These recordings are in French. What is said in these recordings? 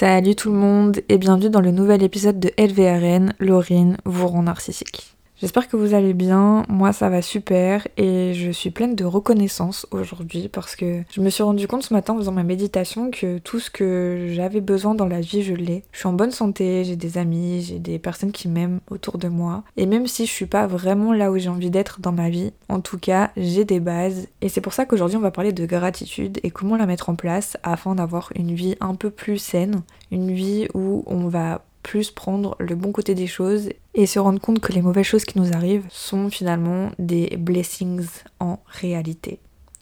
Salut tout le monde et bienvenue dans le nouvel épisode de LVRN, Laurine vous rend narcissique. J'espère que vous allez bien, moi ça va super et je suis pleine de reconnaissance aujourd'hui parce que je me suis rendu compte ce matin en faisant ma méditation que tout ce que j'avais besoin dans la vie je l'ai. Je suis en bonne santé, j'ai des amis, j'ai des personnes qui m'aiment autour de moi et même si je suis pas vraiment là où j'ai envie d'être dans ma vie, en tout cas j'ai des bases et c'est pour ça qu'aujourd'hui on va parler de gratitude et comment la mettre en place afin d'avoir une vie un peu plus saine, une vie où on va plus prendre le bon côté des choses et se rendre compte que les mauvaises choses qui nous arrivent sont finalement des blessings en réalité.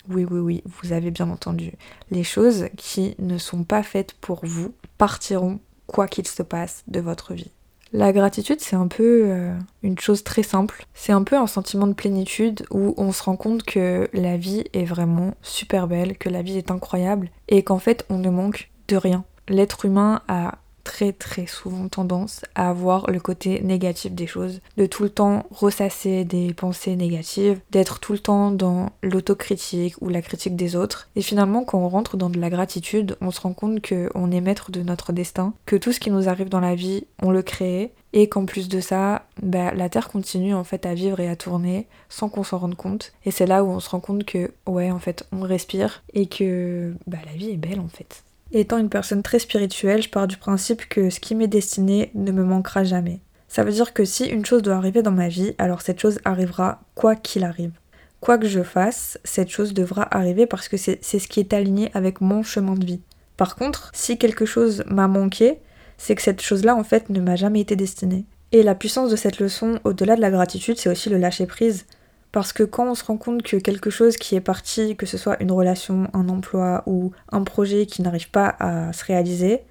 Oui, oui, oui, vous avez bien entendu. Les choses qui ne sont pas faites pour vous partiront quoi qu'il se passe de votre vie. La gratitude, c'est un peu euh, une chose très simple. C'est un peu un sentiment de plénitude où on se rend compte que la vie est vraiment super belle, que la vie est incroyable et qu'en fait on ne manque de rien. L'être humain a très très souvent tendance à avoir le côté négatif des choses, de tout le temps ressasser des pensées négatives, d'être tout le temps dans l'autocritique ou la critique des autres. Et finalement, quand on rentre dans de la gratitude, on se rend compte qu'on est maître de notre destin, que tout ce qui nous arrive dans la vie, on le crée, et qu'en plus de ça, bah, la Terre continue en fait à vivre et à tourner sans qu'on s'en rende compte. Et c'est là où on se rend compte que ouais en fait on respire et que bah, la vie est belle en fait. Étant une personne très spirituelle, je pars du principe que ce qui m'est destiné ne me manquera jamais. Ça veut dire que si une chose doit arriver dans ma vie, alors cette chose arrivera quoi qu'il arrive. Quoi que je fasse, cette chose devra arriver parce que c'est ce qui est aligné avec mon chemin de vie. Par contre, si quelque chose m'a manqué, c'est que cette chose-là en fait ne m'a jamais été destinée. Et la puissance de cette leçon, au-delà de la gratitude, c'est aussi le lâcher prise. Parce que quand on se rend compte que quelque chose qui est parti, que ce soit une relation, un emploi ou un projet qui n'arrive pas à se réaliser,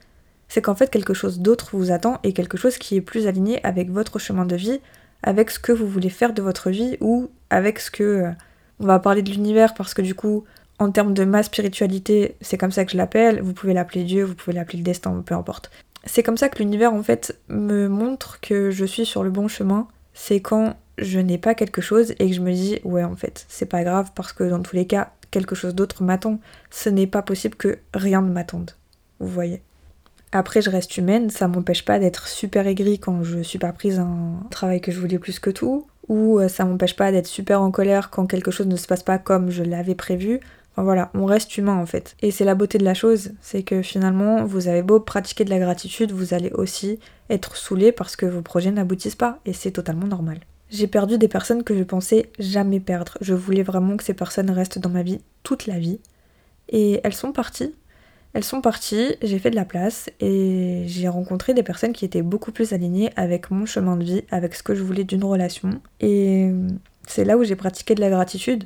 c'est qu'en fait quelque chose d'autre vous attend et quelque chose qui est plus aligné avec votre chemin de vie, avec ce que vous voulez faire de votre vie ou avec ce que... Euh, on va parler de l'univers parce que du coup, en termes de ma spiritualité, c'est comme ça que je l'appelle, vous pouvez l'appeler Dieu, vous pouvez l'appeler le destin, peu importe. C'est comme ça que l'univers en fait me montre que je suis sur le bon chemin, c'est quand je n'ai pas quelque chose et que je me dis ouais en fait c'est pas grave parce que dans tous les cas quelque chose d'autre m'attend. Ce n'est pas possible que rien ne m'attende. Vous voyez. Après je reste humaine, ça m'empêche pas d'être super aigrie quand je suis pas prise un travail que je voulais plus que tout, ou euh, ça m'empêche pas d'être super en colère quand quelque chose ne se passe pas comme je l'avais prévu. Enfin voilà, on reste humain en fait. Et c'est la beauté de la chose, c'est que finalement, vous avez beau pratiquer de la gratitude, vous allez aussi être saoulé parce que vos projets n'aboutissent pas, et c'est totalement normal. J'ai perdu des personnes que je pensais jamais perdre. Je voulais vraiment que ces personnes restent dans ma vie toute la vie. Et elles sont parties. Elles sont parties, j'ai fait de la place et j'ai rencontré des personnes qui étaient beaucoup plus alignées avec mon chemin de vie, avec ce que je voulais d'une relation. Et c'est là où j'ai pratiqué de la gratitude.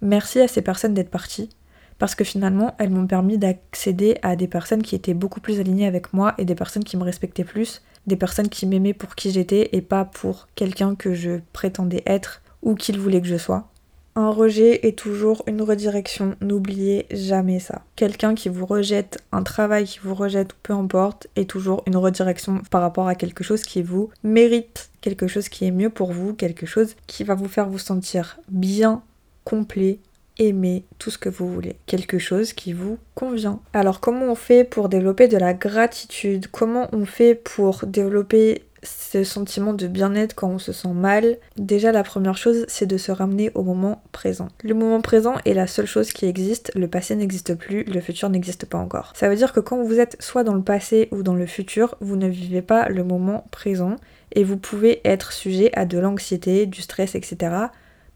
Merci à ces personnes d'être parties parce que finalement, elles m'ont permis d'accéder à des personnes qui étaient beaucoup plus alignées avec moi et des personnes qui me respectaient plus, des personnes qui m'aimaient pour qui j'étais et pas pour quelqu'un que je prétendais être ou qu'ils voulaient que je sois. Un rejet est toujours une redirection, n'oubliez jamais ça. Quelqu'un qui vous rejette, un travail qui vous rejette, peu importe, est toujours une redirection par rapport à quelque chose qui vous mérite, quelque chose qui est mieux pour vous, quelque chose qui va vous faire vous sentir bien, complet, aimer tout ce que vous voulez, quelque chose qui vous convient. Alors comment on fait pour développer de la gratitude? Comment on fait pour développer ce sentiment de bien-être quand on se sent mal? Déjà la première chose c'est de se ramener au moment présent. Le moment présent est la seule chose qui existe, le passé n'existe plus, le futur n'existe pas encore. Ça veut dire que quand vous êtes soit dans le passé ou dans le futur, vous ne vivez pas le moment présent et vous pouvez être sujet à de l'anxiété, du stress, etc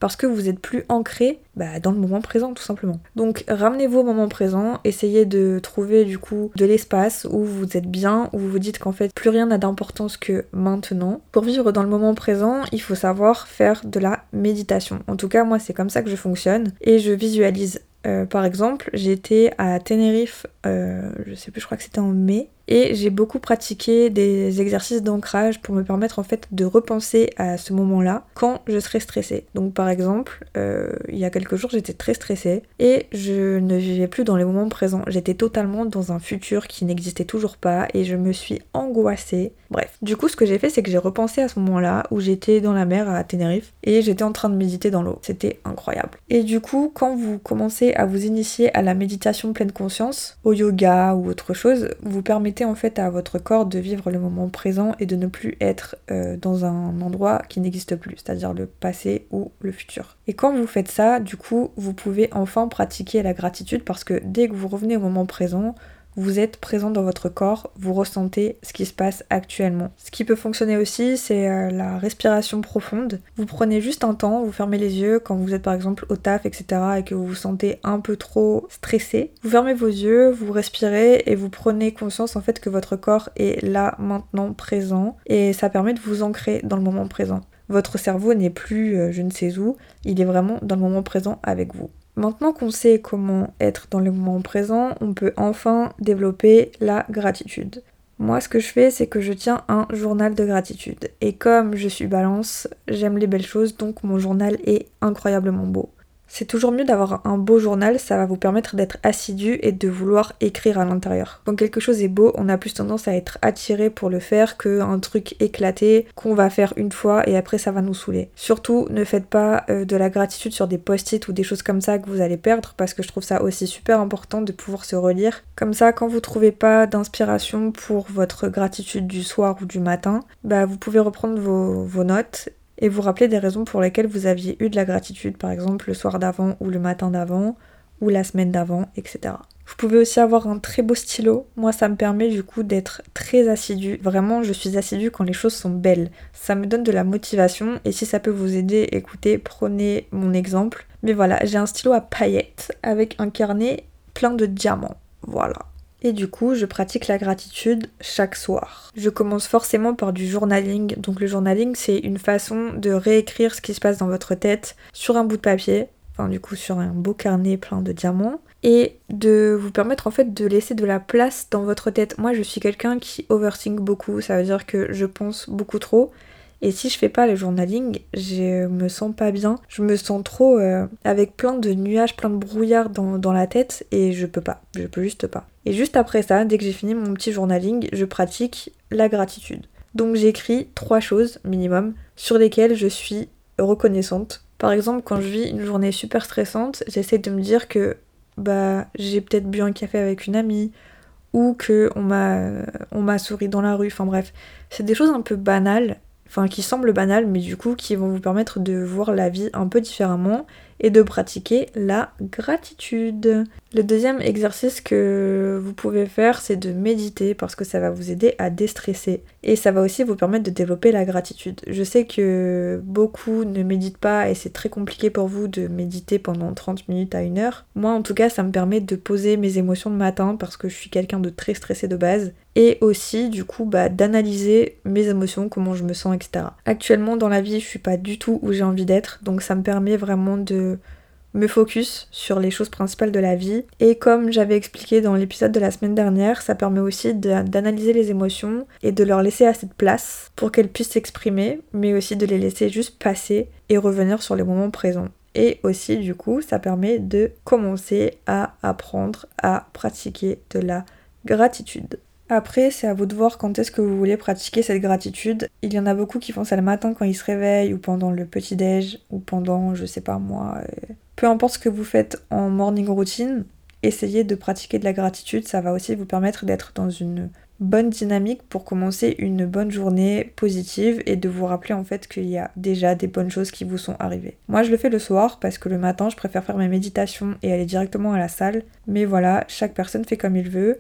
parce que vous êtes plus ancré bah, dans le moment présent tout simplement. Donc ramenez-vous au moment présent, essayez de trouver du coup de l'espace où vous êtes bien, où vous vous dites qu'en fait plus rien n'a d'importance que maintenant. Pour vivre dans le moment présent, il faut savoir faire de la méditation. En tout cas moi c'est comme ça que je fonctionne et je visualise euh, par exemple, j'étais à Tenerife, euh, je sais plus, je crois que c'était en mai, et j'ai beaucoup pratiqué des exercices d'ancrage pour me permettre en fait de repenser à ce moment-là quand je serais stressée. Donc par exemple, euh, il y a quelques jours j'étais très stressée et je ne vivais plus dans les moments présents. J'étais totalement dans un futur qui n'existait toujours pas et je me suis angoissée. Bref, du coup ce que j'ai fait c'est que j'ai repensé à ce moment-là où j'étais dans la mer à Tenerife et j'étais en train de méditer dans l'eau. C'était incroyable. Et du coup quand vous commencez à vous initier à la méditation pleine conscience, au yoga ou autre chose, vous permettez en fait à votre corps de vivre le moment présent et de ne plus être euh, dans un endroit qui n'existe plus, c'est-à-dire le passé ou le futur. Et quand vous faites ça, du coup, vous pouvez enfin pratiquer la gratitude parce que dès que vous revenez au moment présent, vous êtes présent dans votre corps, vous ressentez ce qui se passe actuellement. Ce qui peut fonctionner aussi, c'est euh, la respiration profonde. Vous prenez juste un temps, vous fermez les yeux quand vous êtes par exemple au taf, etc. et que vous vous sentez un peu trop stressé. Vous fermez vos yeux, vous respirez et vous prenez conscience en fait que votre corps est là, maintenant, présent. Et ça permet de vous ancrer dans le moment présent. Votre cerveau n'est plus euh, je ne sais où, il est vraiment dans le moment présent avec vous. Maintenant qu'on sait comment être dans le moment présent, on peut enfin développer la gratitude. Moi, ce que je fais, c'est que je tiens un journal de gratitude. Et comme je suis balance, j'aime les belles choses, donc mon journal est incroyablement beau. C'est toujours mieux d'avoir un beau journal, ça va vous permettre d'être assidu et de vouloir écrire à l'intérieur. Quand quelque chose est beau, on a plus tendance à être attiré pour le faire qu'un truc éclaté qu'on va faire une fois et après ça va nous saouler. Surtout, ne faites pas euh, de la gratitude sur des post-it ou des choses comme ça que vous allez perdre parce que je trouve ça aussi super important de pouvoir se relire. Comme ça, quand vous trouvez pas d'inspiration pour votre gratitude du soir ou du matin, bah vous pouvez reprendre vos, vos notes et vous rappeler des raisons pour lesquelles vous aviez eu de la gratitude, par exemple le soir d'avant ou le matin d'avant ou la semaine d'avant, etc. Vous pouvez aussi avoir un très beau stylo. Moi, ça me permet du coup d'être très assidu. Vraiment, je suis assidu quand les choses sont belles. Ça me donne de la motivation et si ça peut vous aider, écoutez, prenez mon exemple. Mais voilà, j'ai un stylo à paillettes avec un carnet plein de diamants. Voilà. Et du coup, je pratique la gratitude chaque soir. Je commence forcément par du journaling. Donc le journaling, c'est une façon de réécrire ce qui se passe dans votre tête sur un bout de papier, enfin du coup sur un beau carnet plein de diamants, et de vous permettre en fait de laisser de la place dans votre tête. Moi, je suis quelqu'un qui overthink beaucoup, ça veut dire que je pense beaucoup trop. Et si je fais pas le journaling, je me sens pas bien. Je me sens trop euh, avec plein de nuages, plein de brouillard dans, dans, la tête et je peux pas. Je peux juste pas. Et juste après ça, dès que j'ai fini mon petit journaling, je pratique la gratitude. Donc j'écris trois choses minimum sur lesquelles je suis reconnaissante. Par exemple, quand je vis une journée super stressante, j'essaie de me dire que bah j'ai peut-être bu un café avec une amie ou que on m'a on m'a souri dans la rue. Enfin bref, c'est des choses un peu banales enfin qui semblent banales, mais du coup qui vont vous permettre de voir la vie un peu différemment et de pratiquer la gratitude. Le deuxième exercice que vous pouvez faire, c'est de méditer parce que ça va vous aider à déstresser et ça va aussi vous permettre de développer la gratitude. Je sais que beaucoup ne méditent pas et c'est très compliqué pour vous de méditer pendant 30 minutes à une heure. Moi en tout cas, ça me permet de poser mes émotions le matin parce que je suis quelqu'un de très stressé de base et aussi du coup bah, d'analyser mes émotions, comment je me sens, etc. Actuellement dans la vie, je suis pas du tout où j'ai envie d'être, donc ça me permet vraiment me focus sur les choses principales de la vie. Et comme j'avais expliqué dans l'épisode de la semaine dernière, ça permet aussi d'analyser les émotions et de leur laisser assez de place pour qu'elles puissent s'exprimer, mais aussi de les laisser juste passer et revenir sur les moments présents. Et aussi, du coup, ça permet de commencer à apprendre à pratiquer de la gratitude. Après, c'est à vous de voir quand est-ce que vous voulez pratiquer cette gratitude. Il y en a beaucoup qui font ça le matin quand ils se réveillent, ou pendant le petit-déj, ou pendant, je sais pas moi. Euh, peu importe ce que vous faites en morning routine, essayez de pratiquer de la gratitude. Ça va aussi vous permettre d'être dans une bonne dynamique pour commencer une bonne journée positive et de vous rappeler en fait qu'il y a déjà des bonnes choses qui vous sont arrivées. Moi je le fais le soir parce que le matin je préfère faire mes méditations et aller directement à la salle. Mais voilà, chaque personne fait comme il veut.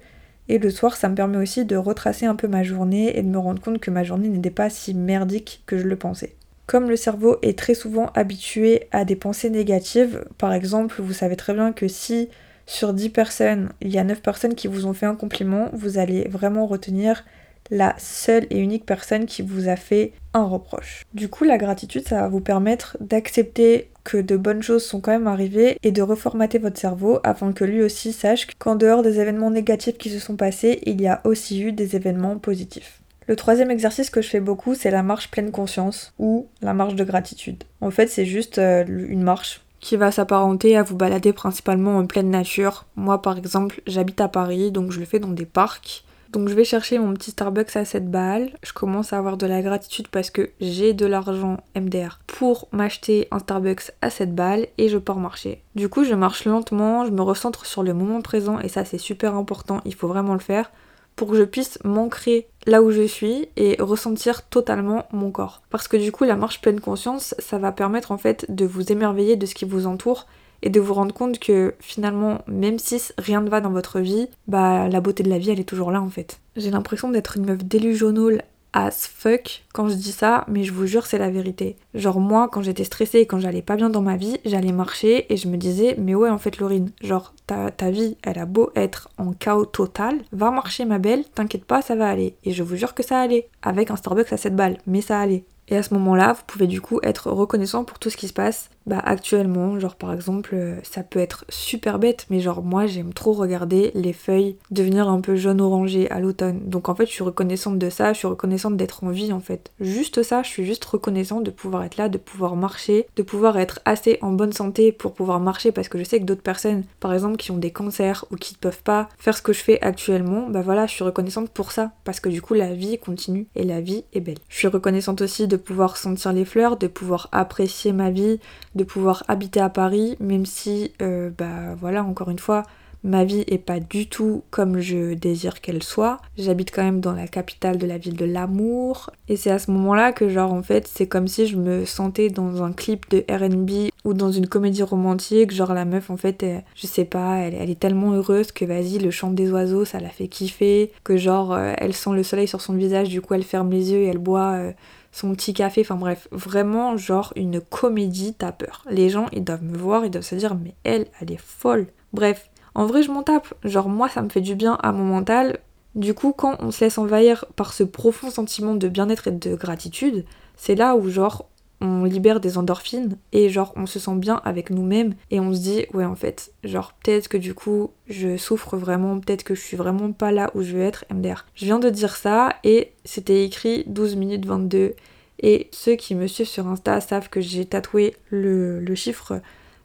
Et le soir, ça me permet aussi de retracer un peu ma journée et de me rendre compte que ma journée n'était pas si merdique que je le pensais. Comme le cerveau est très souvent habitué à des pensées négatives, par exemple, vous savez très bien que si sur 10 personnes, il y a 9 personnes qui vous ont fait un compliment, vous allez vraiment retenir la seule et unique personne qui vous a fait un reproche. Du coup, la gratitude, ça va vous permettre d'accepter que de bonnes choses sont quand même arrivées et de reformater votre cerveau afin que lui aussi sache qu'en dehors des événements négatifs qui se sont passés, il y a aussi eu des événements positifs. Le troisième exercice que je fais beaucoup, c'est la marche pleine conscience ou la marche de gratitude. En fait, c'est juste euh, une marche qui va s'apparenter à vous balader principalement en pleine nature. Moi, par exemple, j'habite à Paris, donc je le fais dans des parcs. Donc je vais chercher mon petit Starbucks à 7 balles. Je commence à avoir de la gratitude parce que j'ai de l'argent MDR pour m'acheter un Starbucks à 7 balles et je pars marcher. Du coup, je marche lentement, je me recentre sur le moment présent et ça c'est super important, il faut vraiment le faire pour que je puisse m'ancrer là où je suis et ressentir totalement mon corps. Parce que du coup, la marche pleine conscience, ça va permettre en fait de vous émerveiller de ce qui vous entoure et de vous rendre compte que finalement, même si rien ne va dans votre vie, bah la beauté de la vie, elle est toujours là en fait. J'ai l'impression d'être une meuf délusionnelle as fuck quand je dis ça, mais je vous jure, c'est la vérité. Genre, moi, quand j'étais stressée et quand j'allais pas bien dans ma vie, j'allais marcher et je me disais, mais ouais, en fait, Laurine, genre, ta, ta vie, elle a beau être en chaos total, va marcher, ma belle, t'inquiète pas, ça va aller. Et je vous jure que ça allait. Avec un Starbucks à 7 balles, mais ça allait. Et à ce moment-là, vous pouvez du coup être reconnaissant pour tout ce qui se passe bah actuellement, genre par exemple, euh, ça peut être super bête, mais genre moi j'aime trop regarder les feuilles devenir un peu jaune orangé à l'automne. Donc en fait, je suis reconnaissante de ça, je suis reconnaissante d'être en vie en fait. Juste ça, je suis juste reconnaissante de pouvoir être là, de pouvoir marcher, de pouvoir être assez en bonne santé pour pouvoir marcher parce que je sais que d'autres personnes, par exemple, qui ont des cancers ou qui ne peuvent pas faire ce que je fais actuellement, bah voilà, je suis reconnaissante pour ça parce que du coup la vie continue et la vie est belle. Je suis reconnaissante aussi de pouvoir sentir les fleurs, de pouvoir apprécier ma vie, de pouvoir habiter à Paris, même si, euh, bah voilà, encore une fois, ma vie est pas du tout comme je désire qu'elle soit. J'habite quand même dans la capitale de la ville de l'amour. Et c'est à ce moment-là que, genre, en fait, c'est comme si je me sentais dans un clip de RB ou dans une comédie romantique. Genre, la meuf, en fait, je sais pas, elle, est tellement heureuse que, vas-y, le chant des oiseaux, ça la fait kiffer. Que, genre, euh, elle sent le soleil sur son visage, du coup, elle ferme les yeux et elle boit. Euh, son petit café, enfin bref, vraiment genre une comédie, t'as peur. Les gens, ils doivent me voir, ils doivent se dire, mais elle, elle est folle. Bref, en vrai, je m'en tape. Genre, moi, ça me fait du bien à mon mental. Du coup, quand on se laisse envahir par ce profond sentiment de bien-être et de gratitude, c'est là où, genre, on libère des endorphines et genre on se sent bien avec nous-mêmes et on se dit ouais en fait genre peut-être que du coup je souffre vraiment peut-être que je suis vraiment pas là où je veux être MDR je viens de dire ça et c'était écrit 12 minutes 22 et ceux qui me suivent sur Insta savent que j'ai tatoué le, le chiffre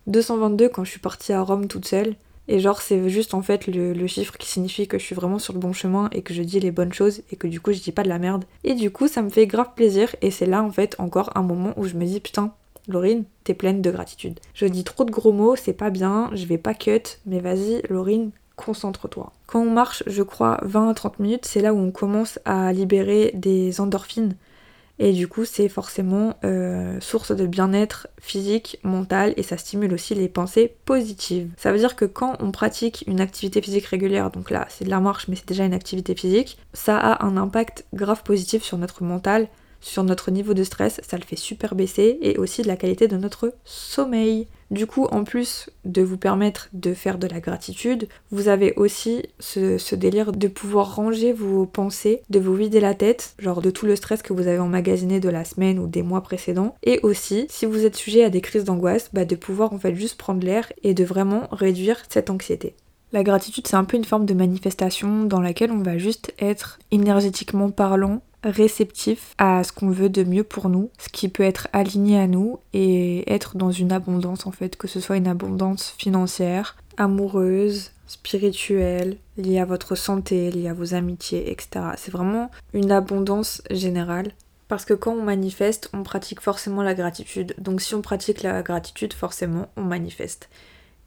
222 quand je suis partie à Rome toute seule et genre, c'est juste en fait le, chiffre qui signifie que je suis vraiment sur le bon chemin et que je dis les bonnes choses et que du coup, je dis pas de la merde. Et du coup, ça me fait grave plaisir. Et c'est là en fait encore un moment où je me dis putain, Laurine, t'es pleine de gratitude. Je dis trop de gros mots, c'est pas bien, je vais pas cut, mais vas-y, Laurine, concentre-toi. Quand on marche, je crois, 20 à 30 minutes, c'est là où on commence à libérer des endorphines. Et du coup, c'est forcément euh, source de bien-être physique, mental, et ça stimule aussi les pensées positives. Ça veut dire que quand on pratique une activité physique régulière, donc là, c'est de la marche, mais c'est déjà une activité physique, ça a un impact grave positif sur notre mental, sur notre niveau de stress, ça le fait super baisser, et aussi de la qualité de notre sommeil. Du coup, en plus de vous permettre de faire de la gratitude, vous avez aussi ce, délire de pouvoir ranger vos pensées, de vous vider la tête, genre de tout le stress que vous avez emmagasiné de la semaine ou des mois précédents. Et aussi, si vous êtes sujet à des crises d'angoisse, bah de pouvoir en fait juste prendre l'air et de vraiment réduire cette anxiété. La gratitude, c'est un peu une forme de manifestation dans laquelle on va juste être énergétiquement parlant réceptif à ce qu'on veut de mieux pour nous, ce qui peut être aligné à nous et être dans une abondance en fait, que ce soit une abondance financière, amoureuse, spirituelle, liée à votre santé, liée à vos amitiés, etc. C'est vraiment une abondance générale. Parce que quand on manifeste, on pratique forcément la gratitude. Donc si on pratique la gratitude, forcément, on manifeste.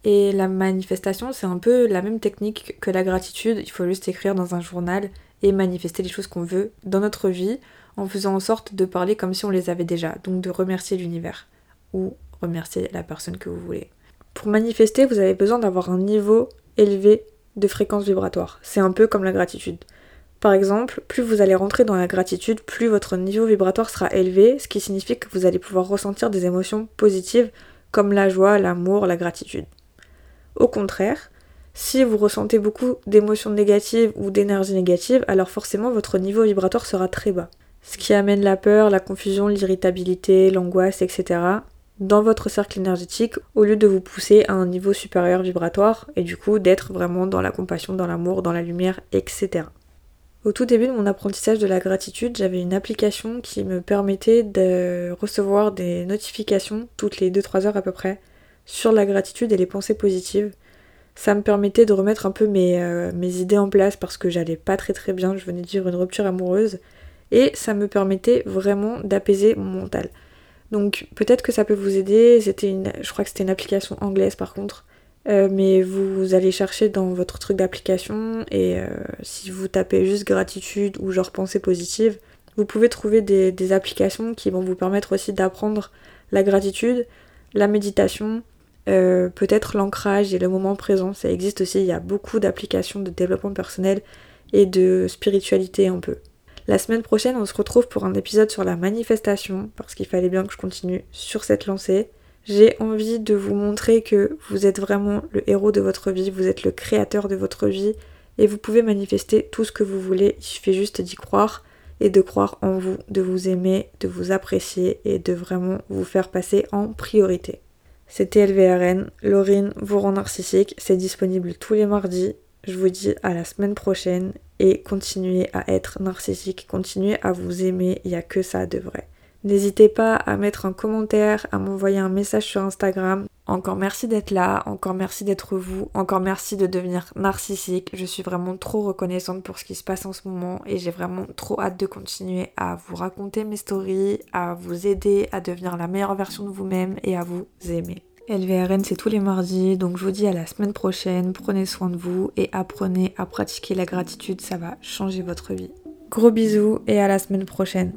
Et la manifestation, c'est un peu la même technique que la gratitude. Il faut juste écrire dans un journal et manifester les choses qu'on veut dans notre vie en faisant en sorte de parler comme si on les avait déjà, donc de remercier l'univers ou remercier la personne que vous voulez. Pour manifester, vous avez besoin d'avoir un niveau élevé de fréquence vibratoire. C'est un peu comme la gratitude. Par exemple, plus vous allez rentrer dans la gratitude, plus votre niveau vibratoire sera élevé, ce qui signifie que vous allez pouvoir ressentir des émotions positives comme la joie, l'amour, la gratitude. Au contraire, si vous ressentez beaucoup d'émotions négatives ou d'énergie négative, alors forcément votre niveau vibratoire sera très bas. Ce qui amène la peur, la confusion, l'irritabilité, l'angoisse, etc. dans votre cercle énergétique au lieu de vous pousser à un niveau supérieur vibratoire et du coup d'être vraiment dans la compassion, dans l'amour, dans la lumière, etc. Au tout début de mon apprentissage de la gratitude, j'avais une application qui me permettait de recevoir des notifications toutes les 2-3 heures à peu près sur la gratitude et les pensées positives. Ça me permettait de remettre un peu mes, euh, mes idées en place parce que j'allais pas très très bien, je venais de vivre une rupture amoureuse. Et ça me permettait vraiment d'apaiser mon mental. Donc peut-être que ça peut vous aider, c'était une, je crois que c'était une application anglaise par contre, Euh, mais vous allez chercher dans votre truc d'application et euh, si vous tapez juste gratitude ou genre pensée positive, vous pouvez trouver des, applications qui vont vous permettre aussi d'apprendre la gratitude, la méditation, euh, peut-être l'ancrage et le moment présent. Ça existe aussi, il y a beaucoup d'applications de développement personnel et de spiritualité un peu. La semaine prochaine, on se retrouve pour un épisode sur la manifestation, parce qu'il fallait bien que je continue sur cette lancée. J'ai envie de vous montrer que vous êtes vraiment le héros de votre vie, vous êtes le créateur de votre vie, et vous pouvez manifester tout ce que vous voulez, il suffit juste d'y croire et de croire en vous, de vous aimer, de vous apprécier et de vraiment vous faire passer en priorité. C'était LVRN, Laurine vous rend narcissique, c'est disponible tous les mardis. Je vous dis à la semaine prochaine et continuez à être narcissique, continuez à vous aimer, il n'y a que ça de vrai. N'hésitez pas à mettre un commentaire, à m'envoyer un message sur Instagram. Encore merci d'être là, encore merci d'être vous, encore merci de devenir narcissique. Je suis vraiment trop reconnaissante pour ce qui se passe en ce moment et j'ai vraiment trop hâte de continuer à vous raconter mes stories, à vous aider à devenir la meilleure version de vous-même et à vous aimer. LVRN c'est tous les mardis, donc je vous dis à la semaine prochaine, prenez soin de vous et apprenez à pratiquer la gratitude, ça va changer votre vie. Gros bisous et à la semaine prochaine.